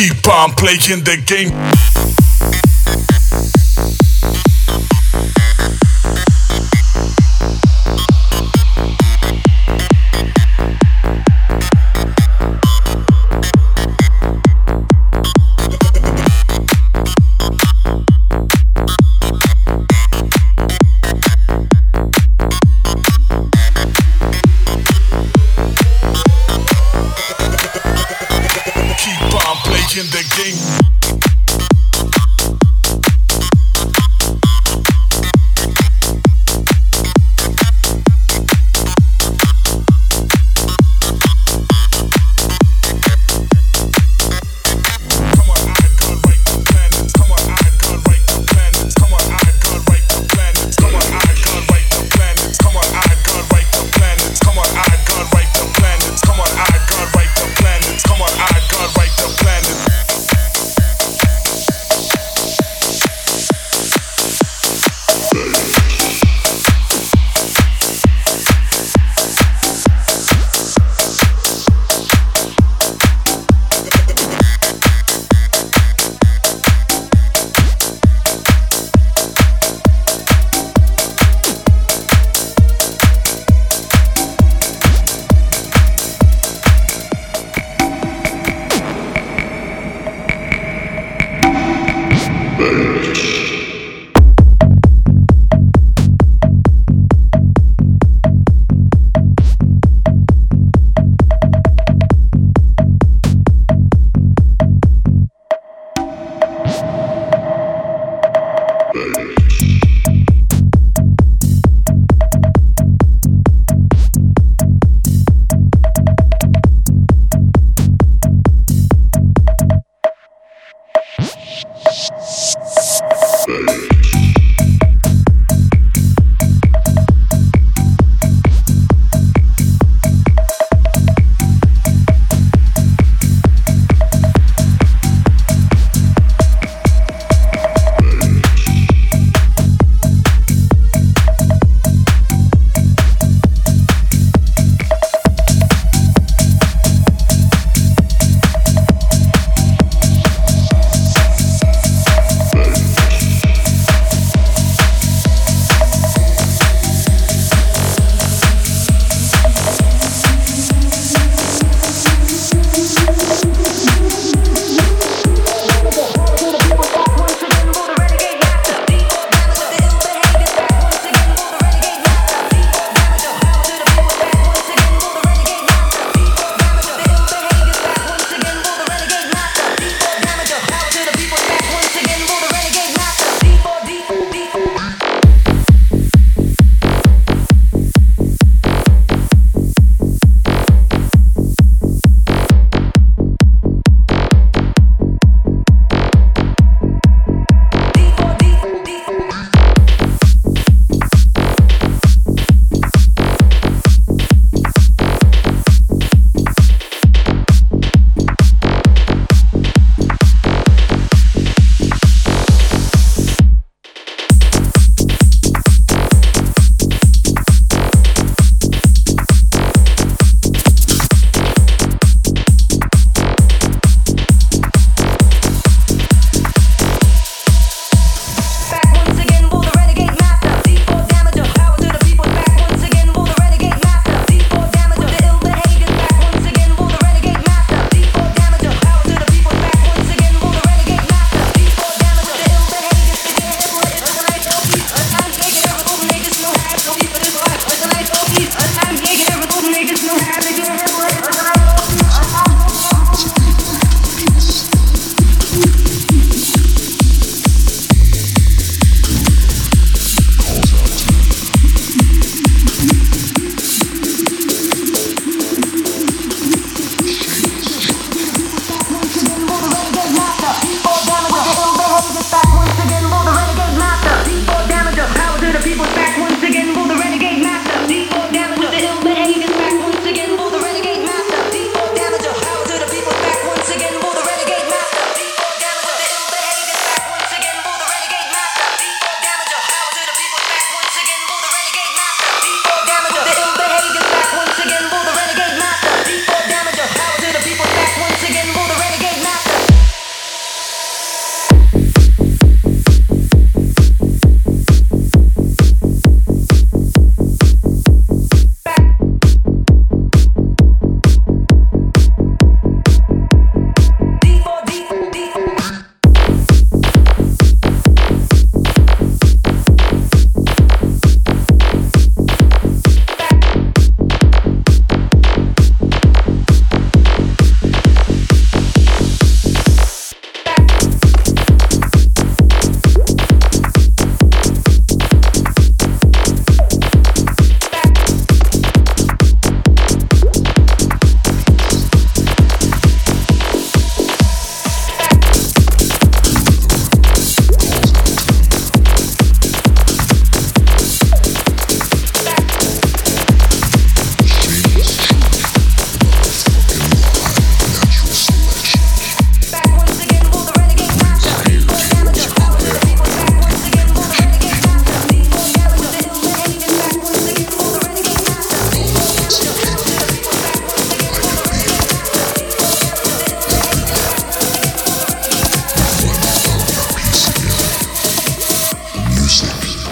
Keep on playing the game.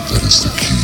That is the key.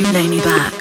You lay me back.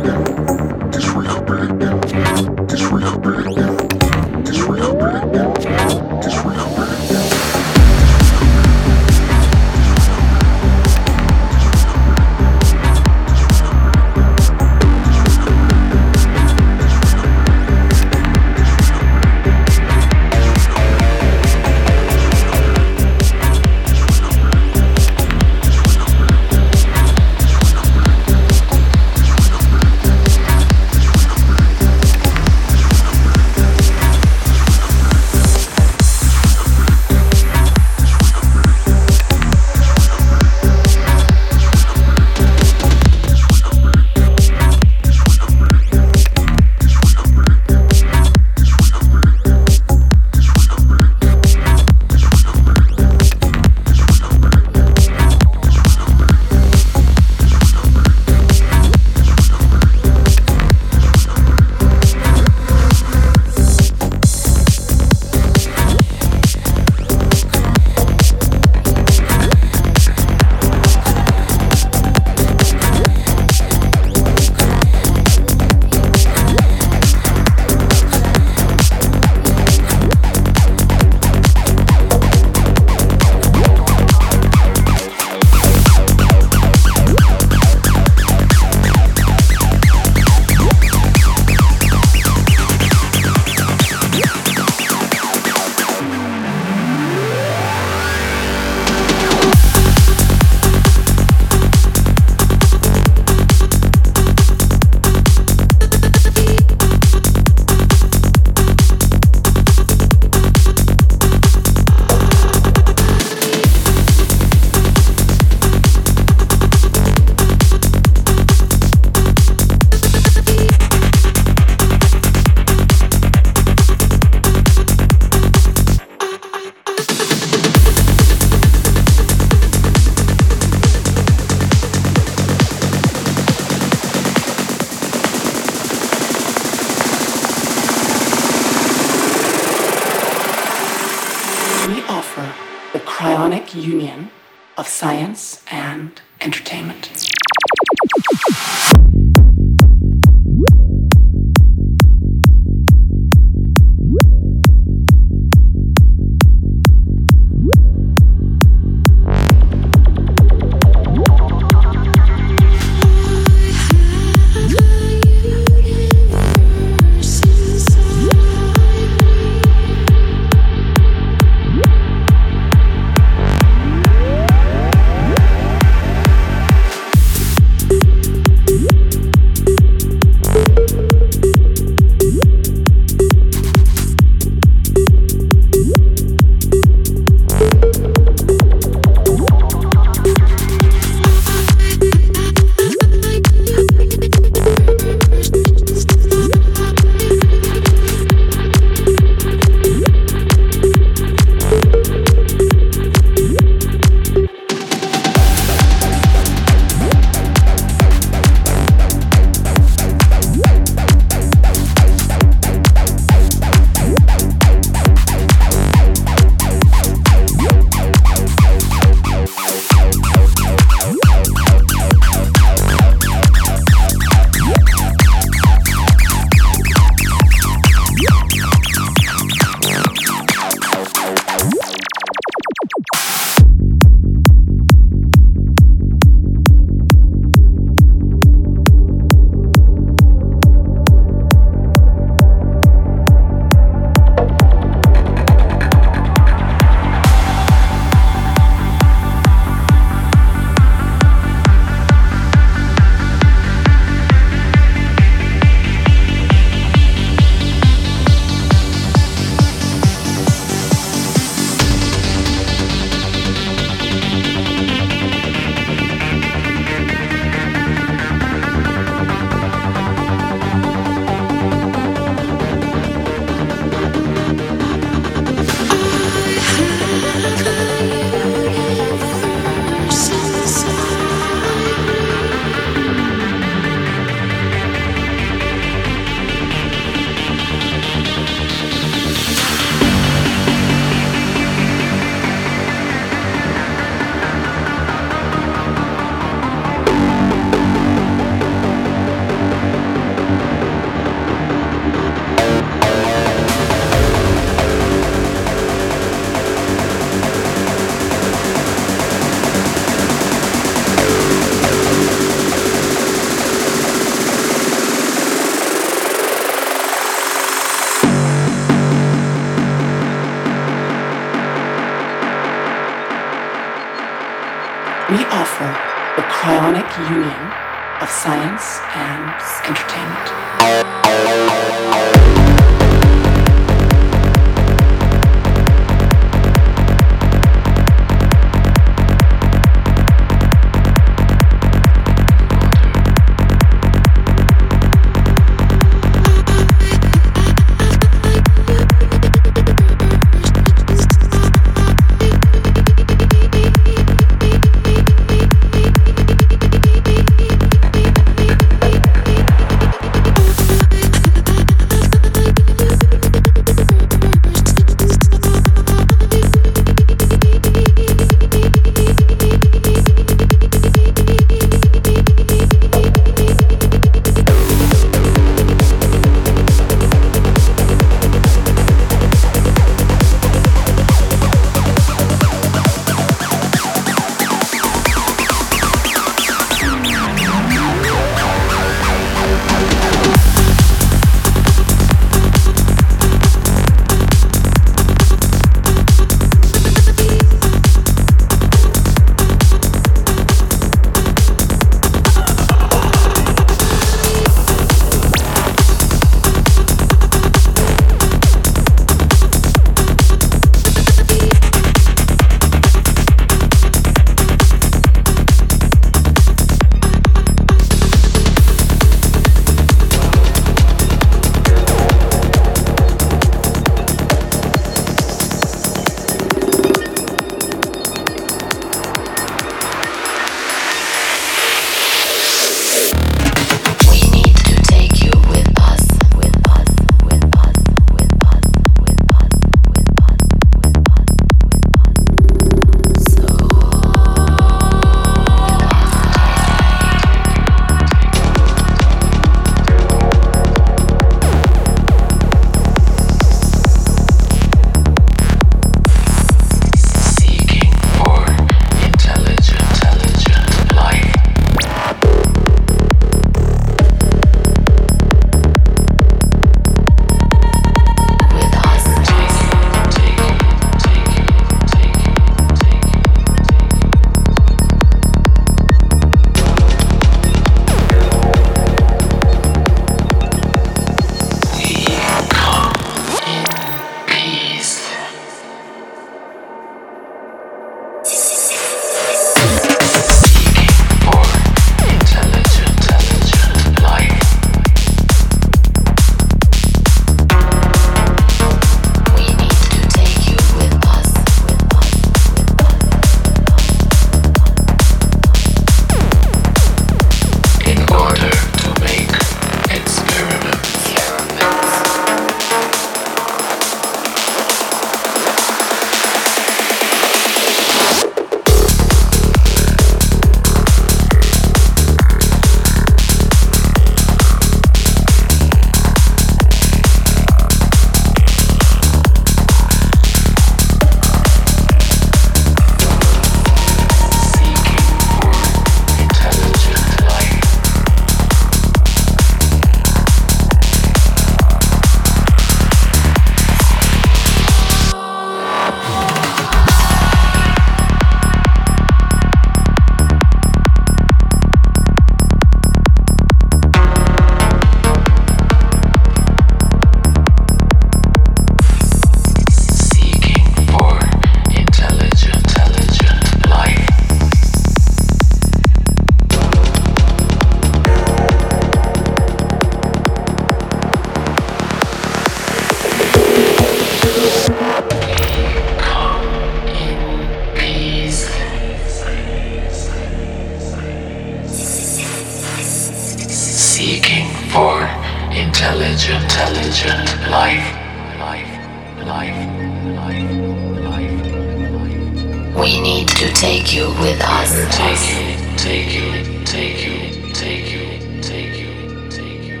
Take you with us. Take you, take you, take you, take you, take you, take you.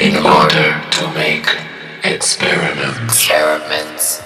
In order to make experiments. Experiments.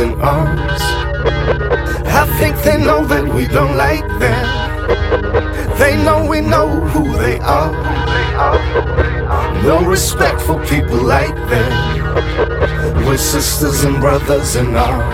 In arms. I think they know that we don't like them. They know we know who they are. No respect for people like them. We're sisters and brothers in arms.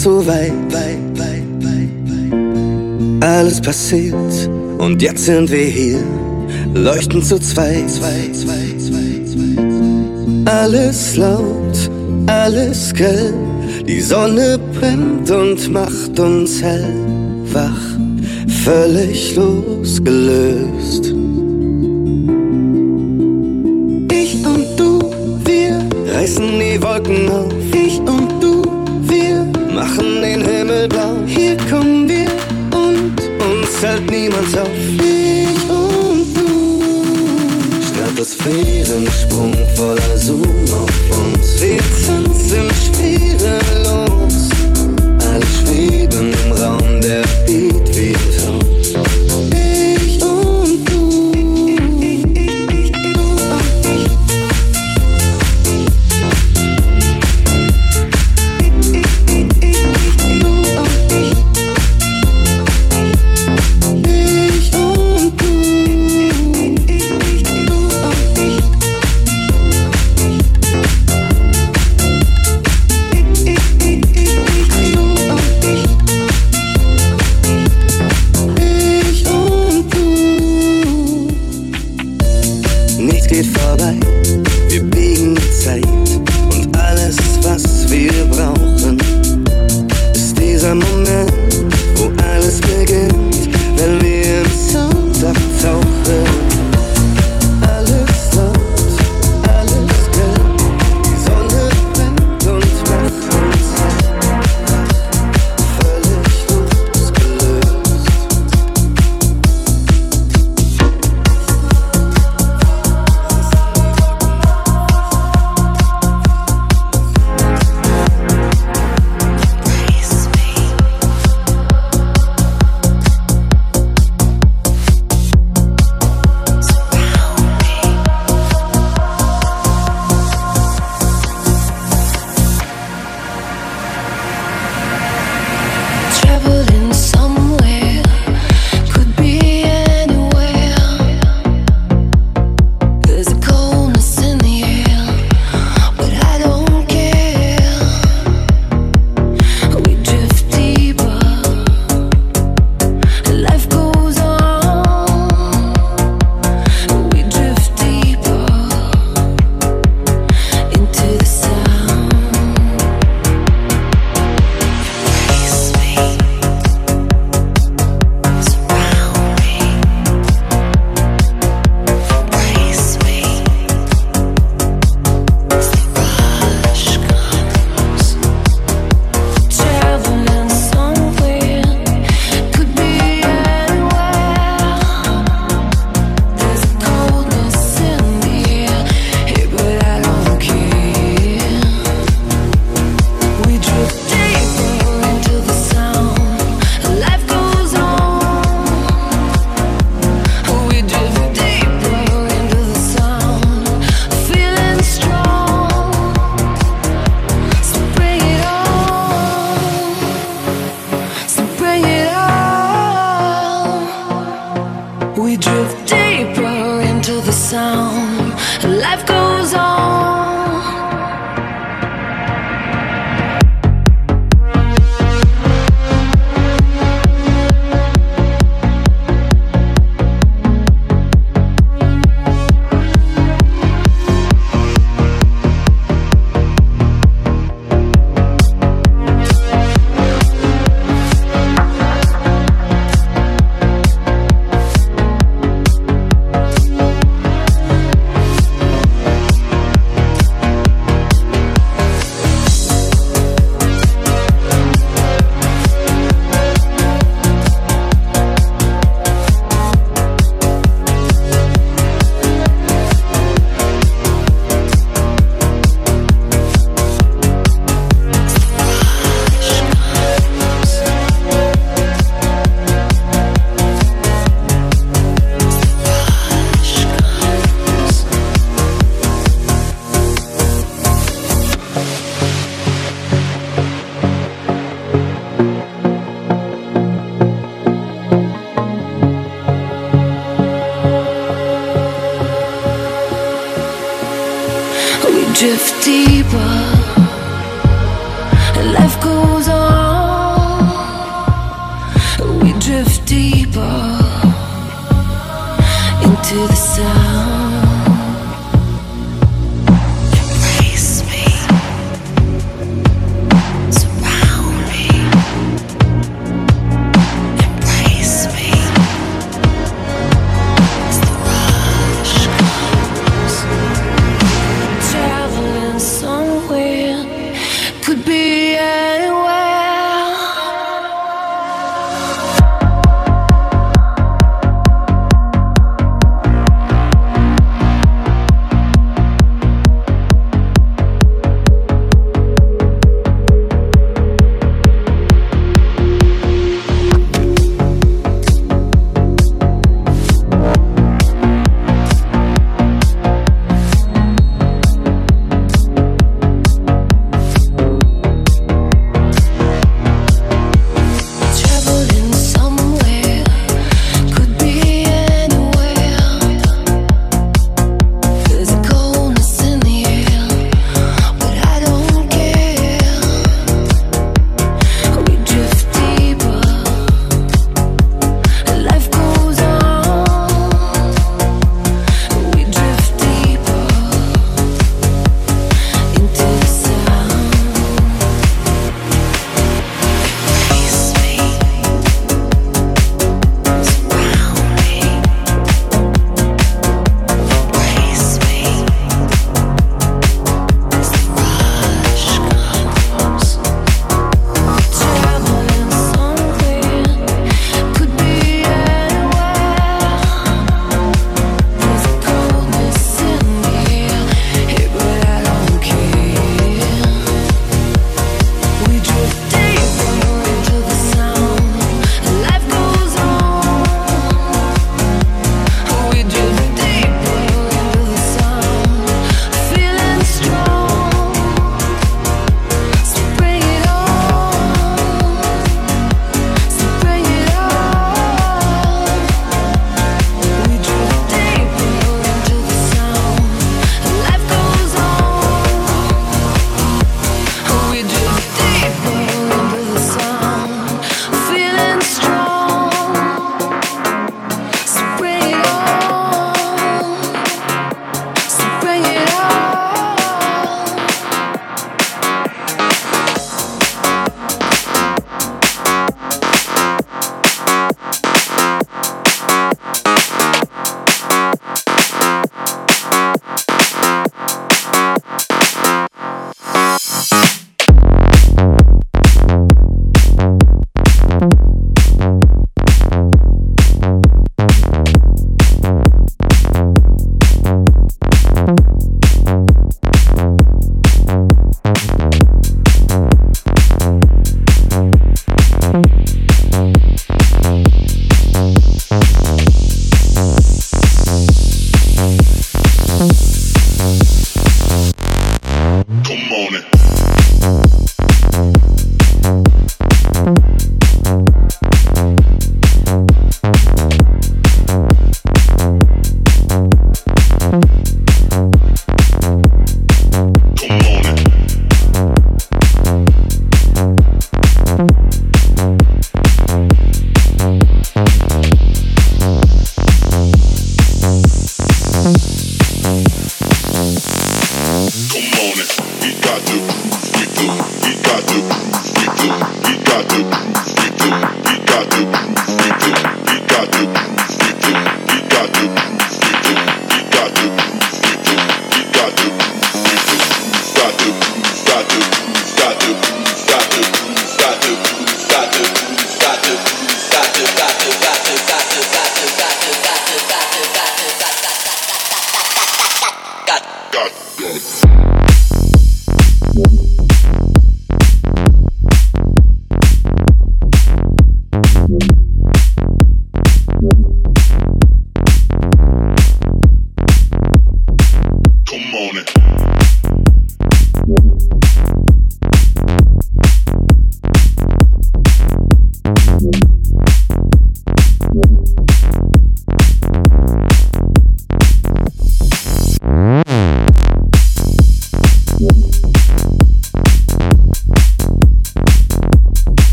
Zu weit. Alles passiert und jetzt sind wir hier, leuchten zu zweit. Alles laut, alles grell, die Sonne brennt und macht uns hell, wach, völlig losgelöst. Auf. Ich und du, Stratosphärensprung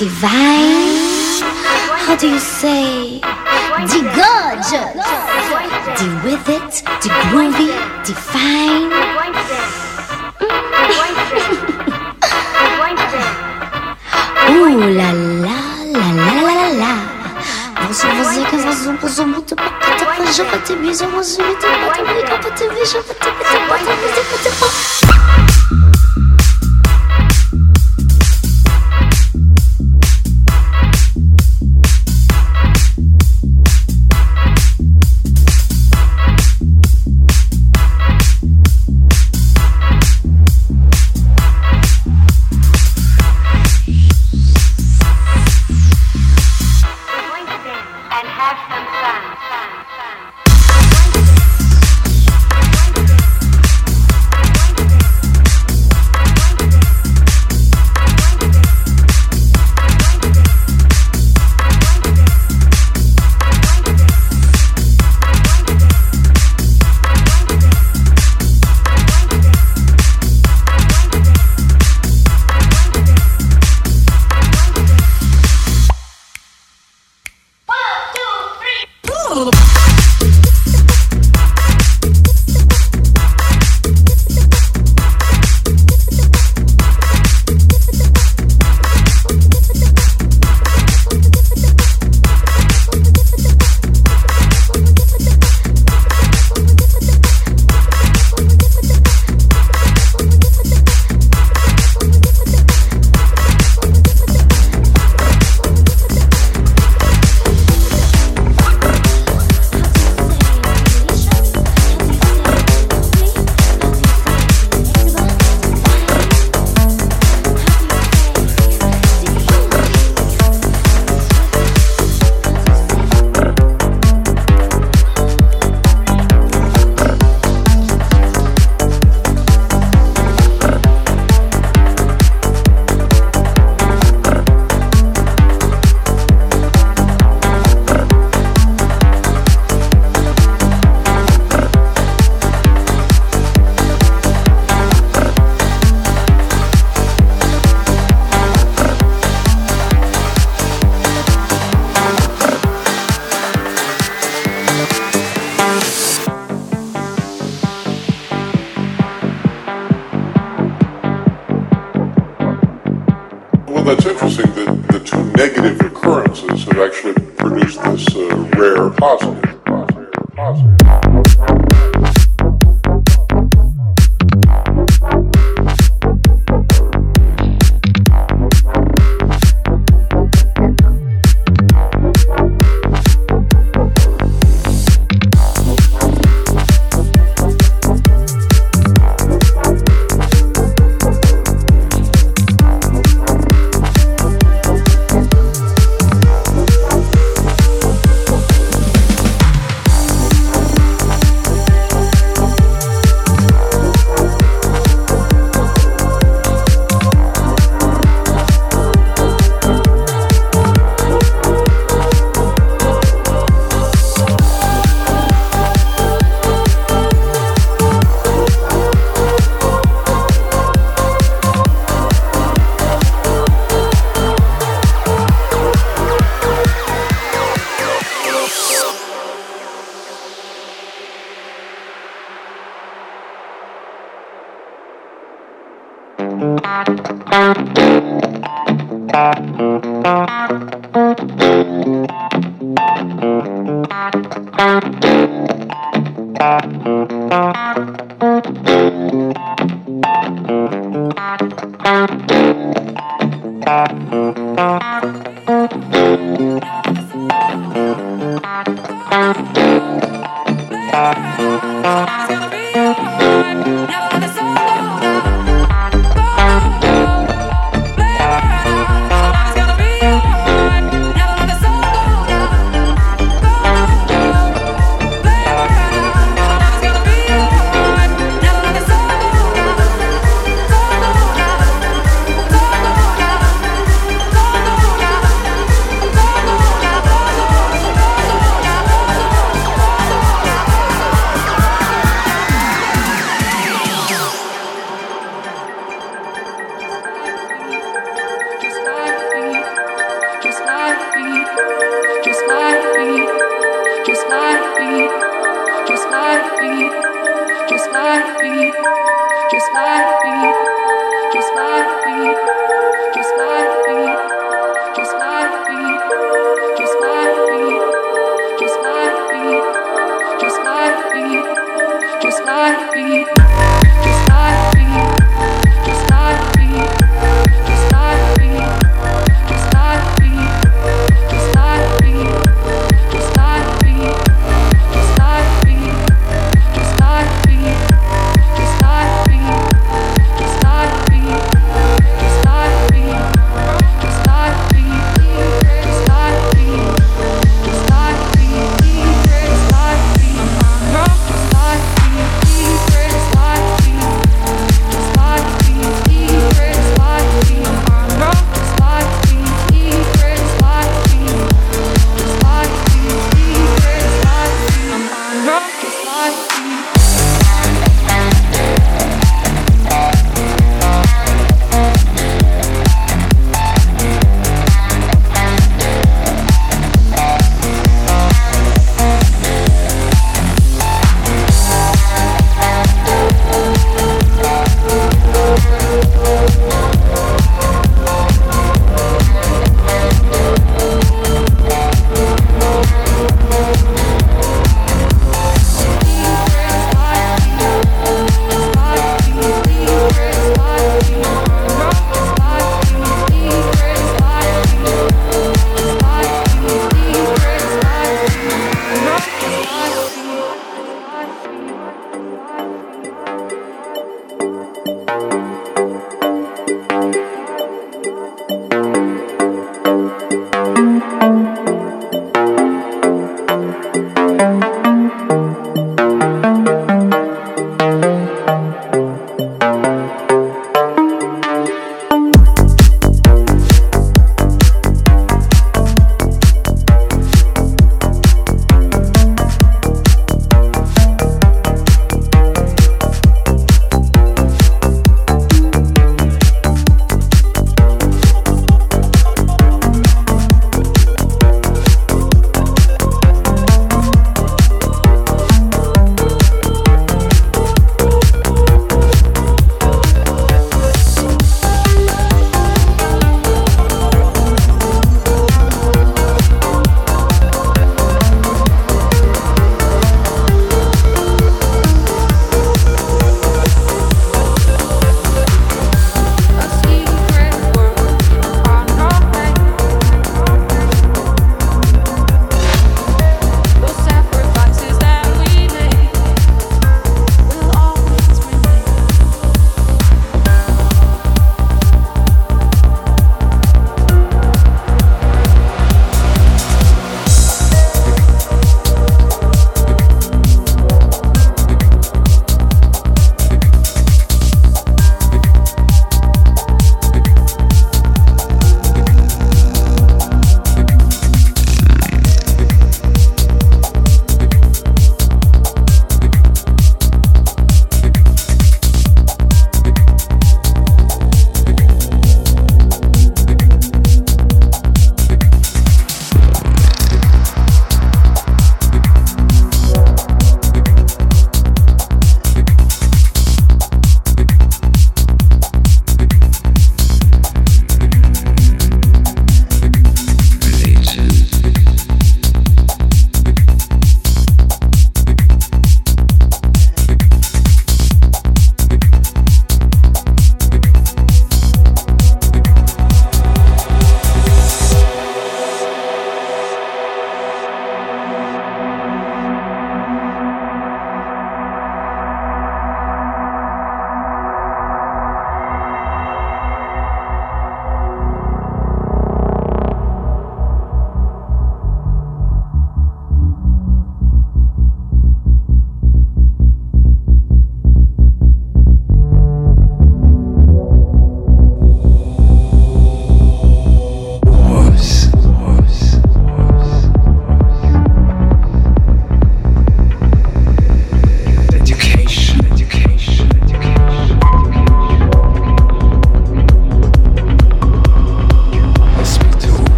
se vá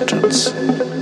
acceptance.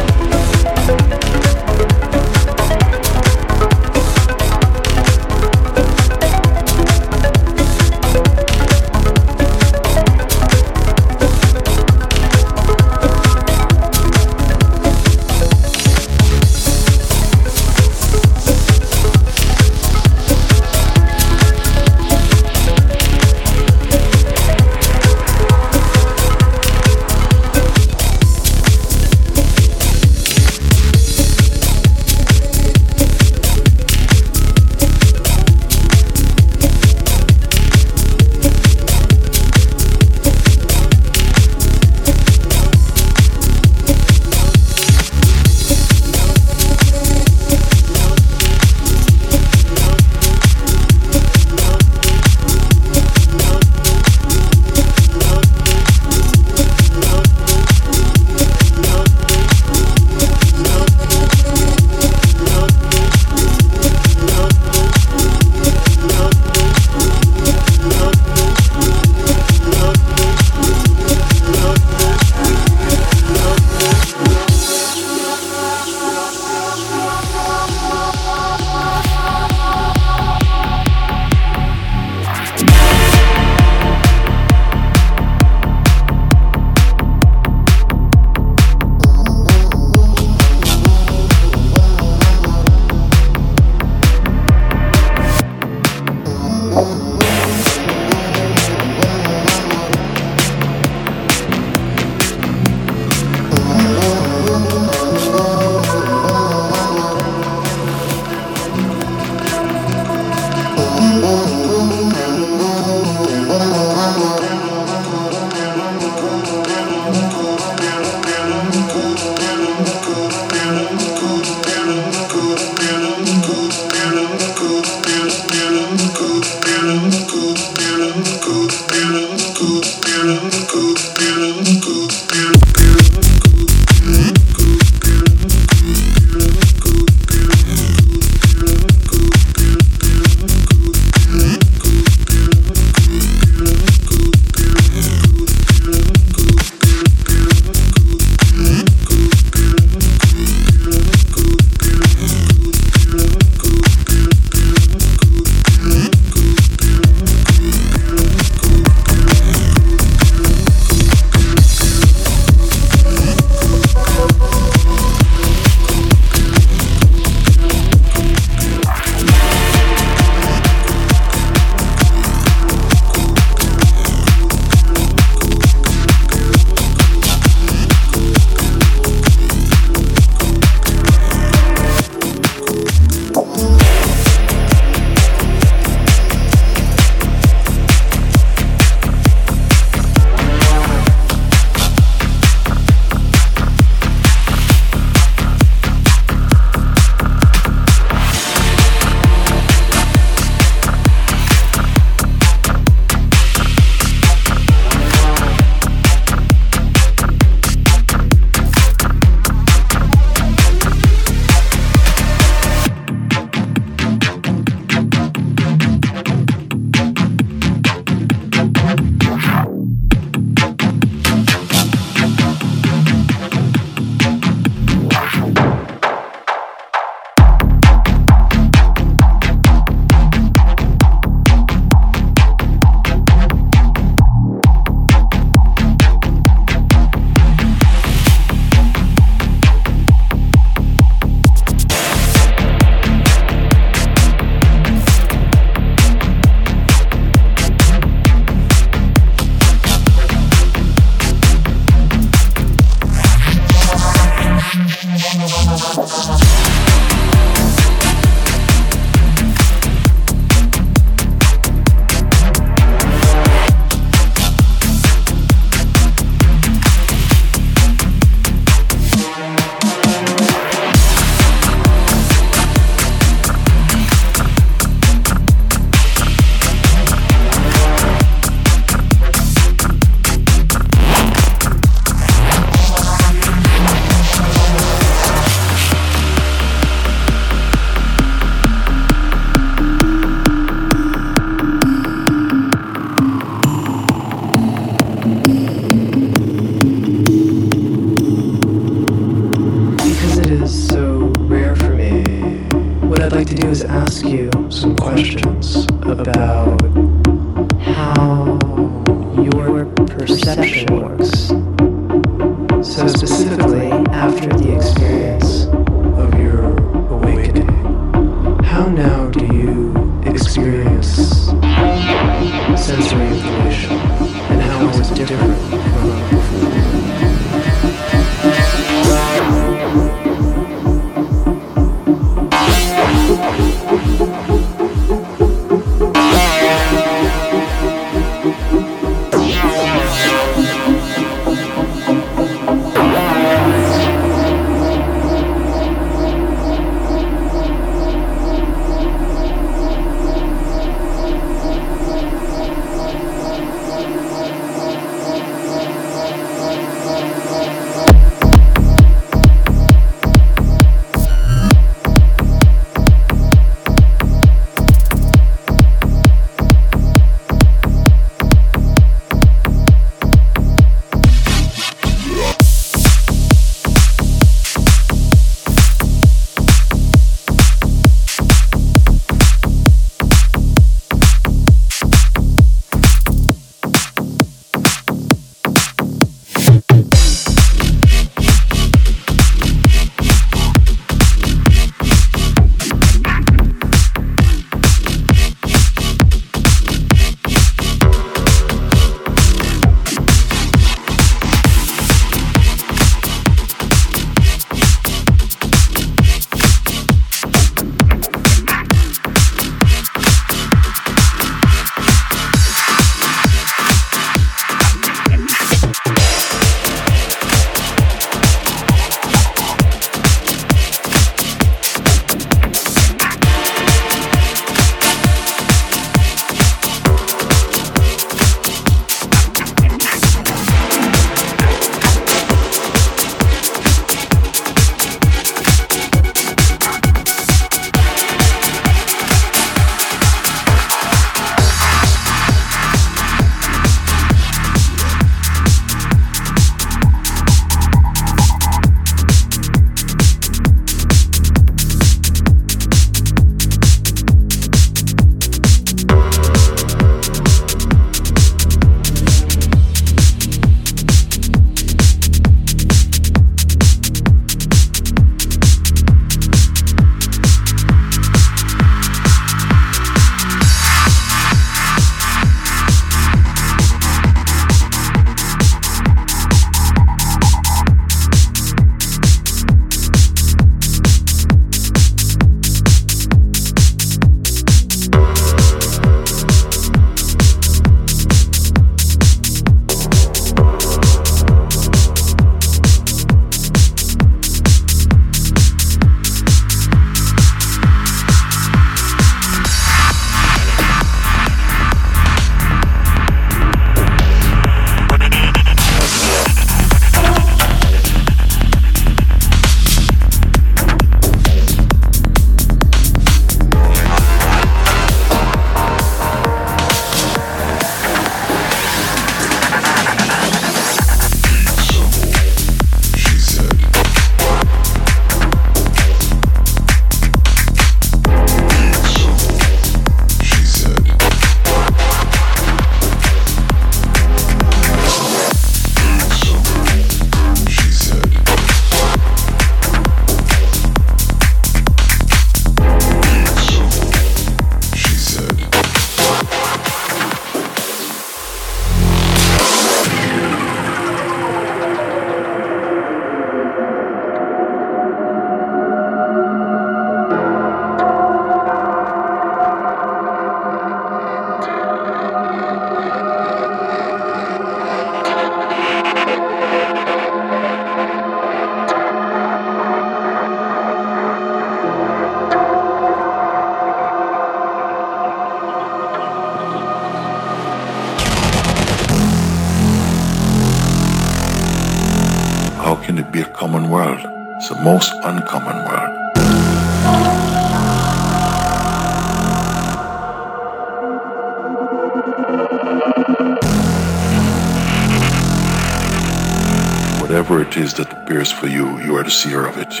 Seer of it.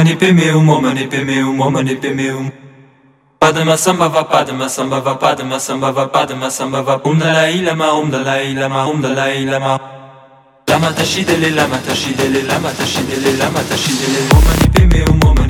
Omani pemeum, omani pemeum, omani pemeum. Padma samba va padma samba va padma samba va padma samba va um dalai lama um dalai lama um dalai lama. Lama tashidele lama tashidele lama tashidele lama tashidele pemeum, omani pemeum,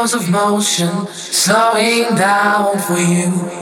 wheels of motion slowing down for you.